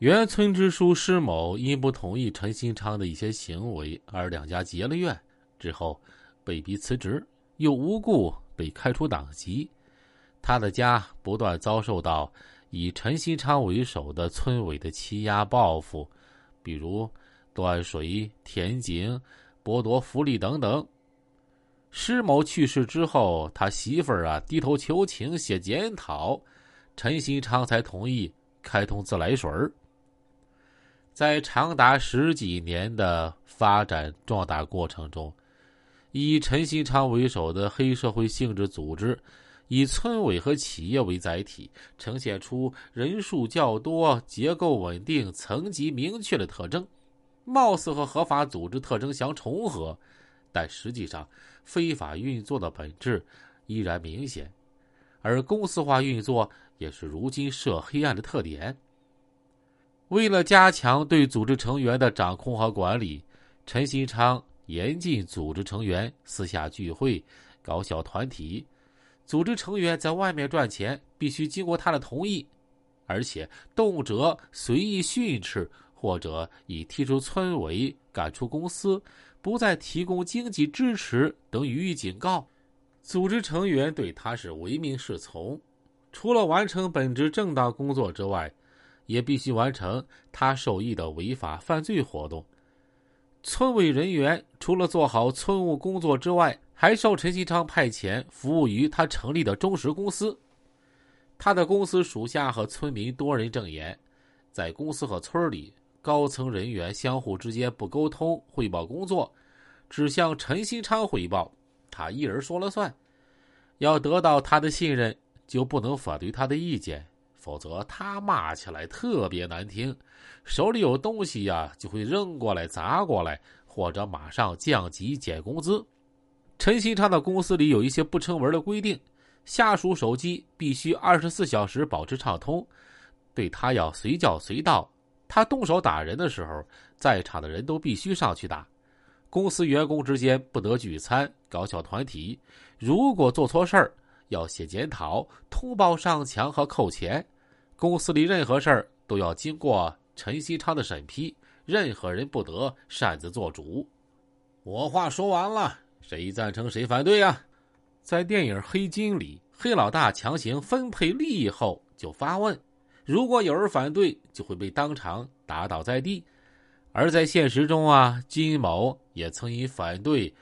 原村支书施某因不同意陈新昌的一些行为而两家结了怨，之后被逼辞职，又无故被开除党籍。他的家不断遭受到以陈新昌为首的村委的欺压报复，比如断水、填井、剥夺福利等等。施某去世之后，他媳妇儿啊低头求情写检讨，陈新昌才同意开通自来水儿。在长达十几年的发展壮大过程中，以陈新昌为首的黑社会性质组织，以村委和企业为载体，呈现出人数较多、结构稳定、层级明确的特征，貌似和合法组织特征相重合，但实际上非法运作的本质依然明显，而公司化运作也是如今涉黑暗的特点。为了加强对组织成员的掌控和管理，陈新昌严禁组织成员私下聚会、搞小团体。组织成员在外面赚钱必须经过他的同意，而且动辄随意训斥或者以踢出村委、赶出公司、不再提供经济支持等予以警告。组织成员对他是唯命是从，除了完成本职正当工作之外。也必须完成他授意的违法犯罪活动。村委人员除了做好村务工作之外，还受陈锡昌派遣服务于他成立的中石公司。他的公司属下和村民多人证言，在公司和村里，高层人员相互之间不沟通汇报工作，只向陈锡昌汇报，他一人说了算。要得到他的信任，就不能反对他的意见。否则他骂起来特别难听，手里有东西呀就会扔过来砸过来，或者马上降级减工资。陈新昌的公司里有一些不成文的规定，下属手机必须二十四小时保持畅通，对他要随叫随到。他动手打人的时候，在场的人都必须上去打。公司员工之间不得聚餐、搞小团体，如果做错事儿。要写检讨、通报上墙和扣钱，公司里任何事儿都要经过陈锡昌的审批，任何人不得擅自做主。我话说完了，谁赞成谁反对呀？在电影《黑金》里，黑老大强行分配利益后就发问，如果有人反对，就会被当场打倒在地。而在现实中啊，金某也曾因反对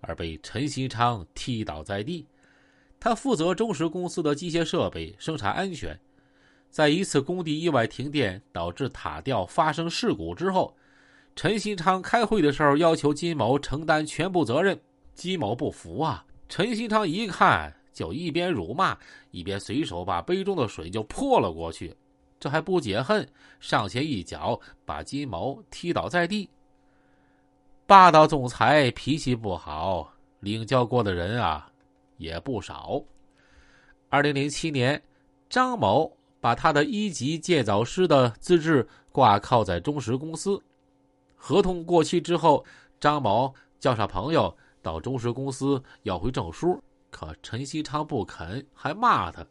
而被陈锡昌踢倒在地。他负责中石公司的机械设备生产安全，在一次工地意外停电导致塔吊发生事故之后，陈新昌开会的时候要求金某承担全部责任，金某不服啊！陈新昌一看，就一边辱骂，一边随手把杯中的水就泼了过去，这还不解恨，上前一脚把金某踢倒在地。霸道总裁脾气不好，领教过的人啊。也不少。二零零七年，张某把他的一级建造师的资质挂靠在中石公司，合同过期之后，张某叫上朋友到中石公司要回证书，可陈锡昌不肯，还骂他：“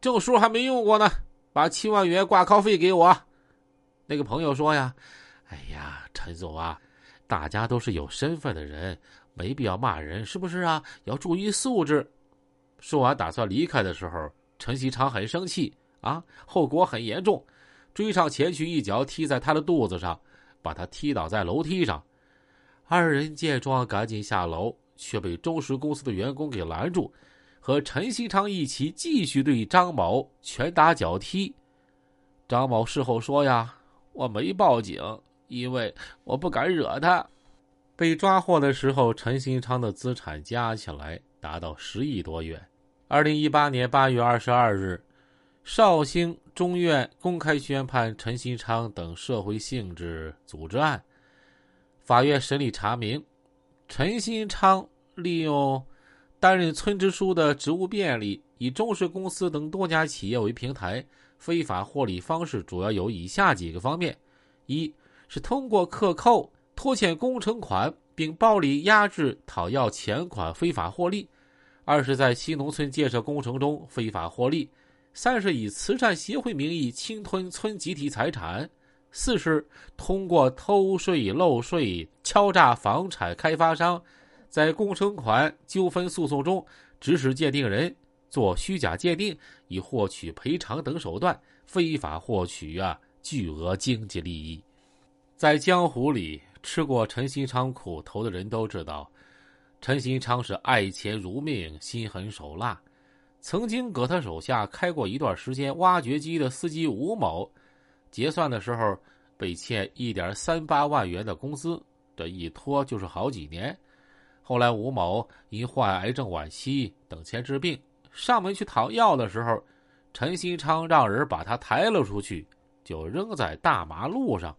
证书还没用过呢，把七万元挂靠费给我。”那个朋友说：“呀，哎呀，陈总啊，大家都是有身份的人。”没必要骂人，是不是啊？要注意素质。说完，打算离开的时候，陈锡昌很生气啊，后果很严重，追上前去，一脚踢在他的肚子上，把他踢倒在楼梯上。二人见状，赶紧下楼，却被中石公司的员工给拦住，和陈锡昌一起继续对张某拳打脚踢。张某事后说：“呀，我没报警，因为我不敢惹他。”被抓获的时候，陈新昌的资产加起来达到十亿多元。二零一八年八月二十二日，绍兴中院公开宣判陈新昌等社会性质组织案。法院审理查明，陈新昌利用担任村支书的职务便利，以中石公司等多家企业为平台，非法获利方式主要有以下几个方面：一是通过克扣。拖欠工程款，并暴力压制、讨要钱款，非法获利；二是，在新农村建设工程中非法获利；三是，以慈善协会名义侵吞村集体财产；四是通过偷税漏税、敲诈房产开发商，在工程款纠纷诉讼中指使鉴定人做虚假鉴定，以获取赔偿等手段，非法获取啊巨额经济利益。在江湖里吃过陈新昌苦头的人都知道，陈新昌是爱钱如命、心狠手辣。曾经搁他手下开过一段时间挖掘机的司机吴某。结算的时候被欠一点三八万元的工资，这一拖就是好几年。后来吴某因患癌症晚期等钱治病，上门去讨要的时候，陈新昌让人把他抬了出去，就扔在大马路上。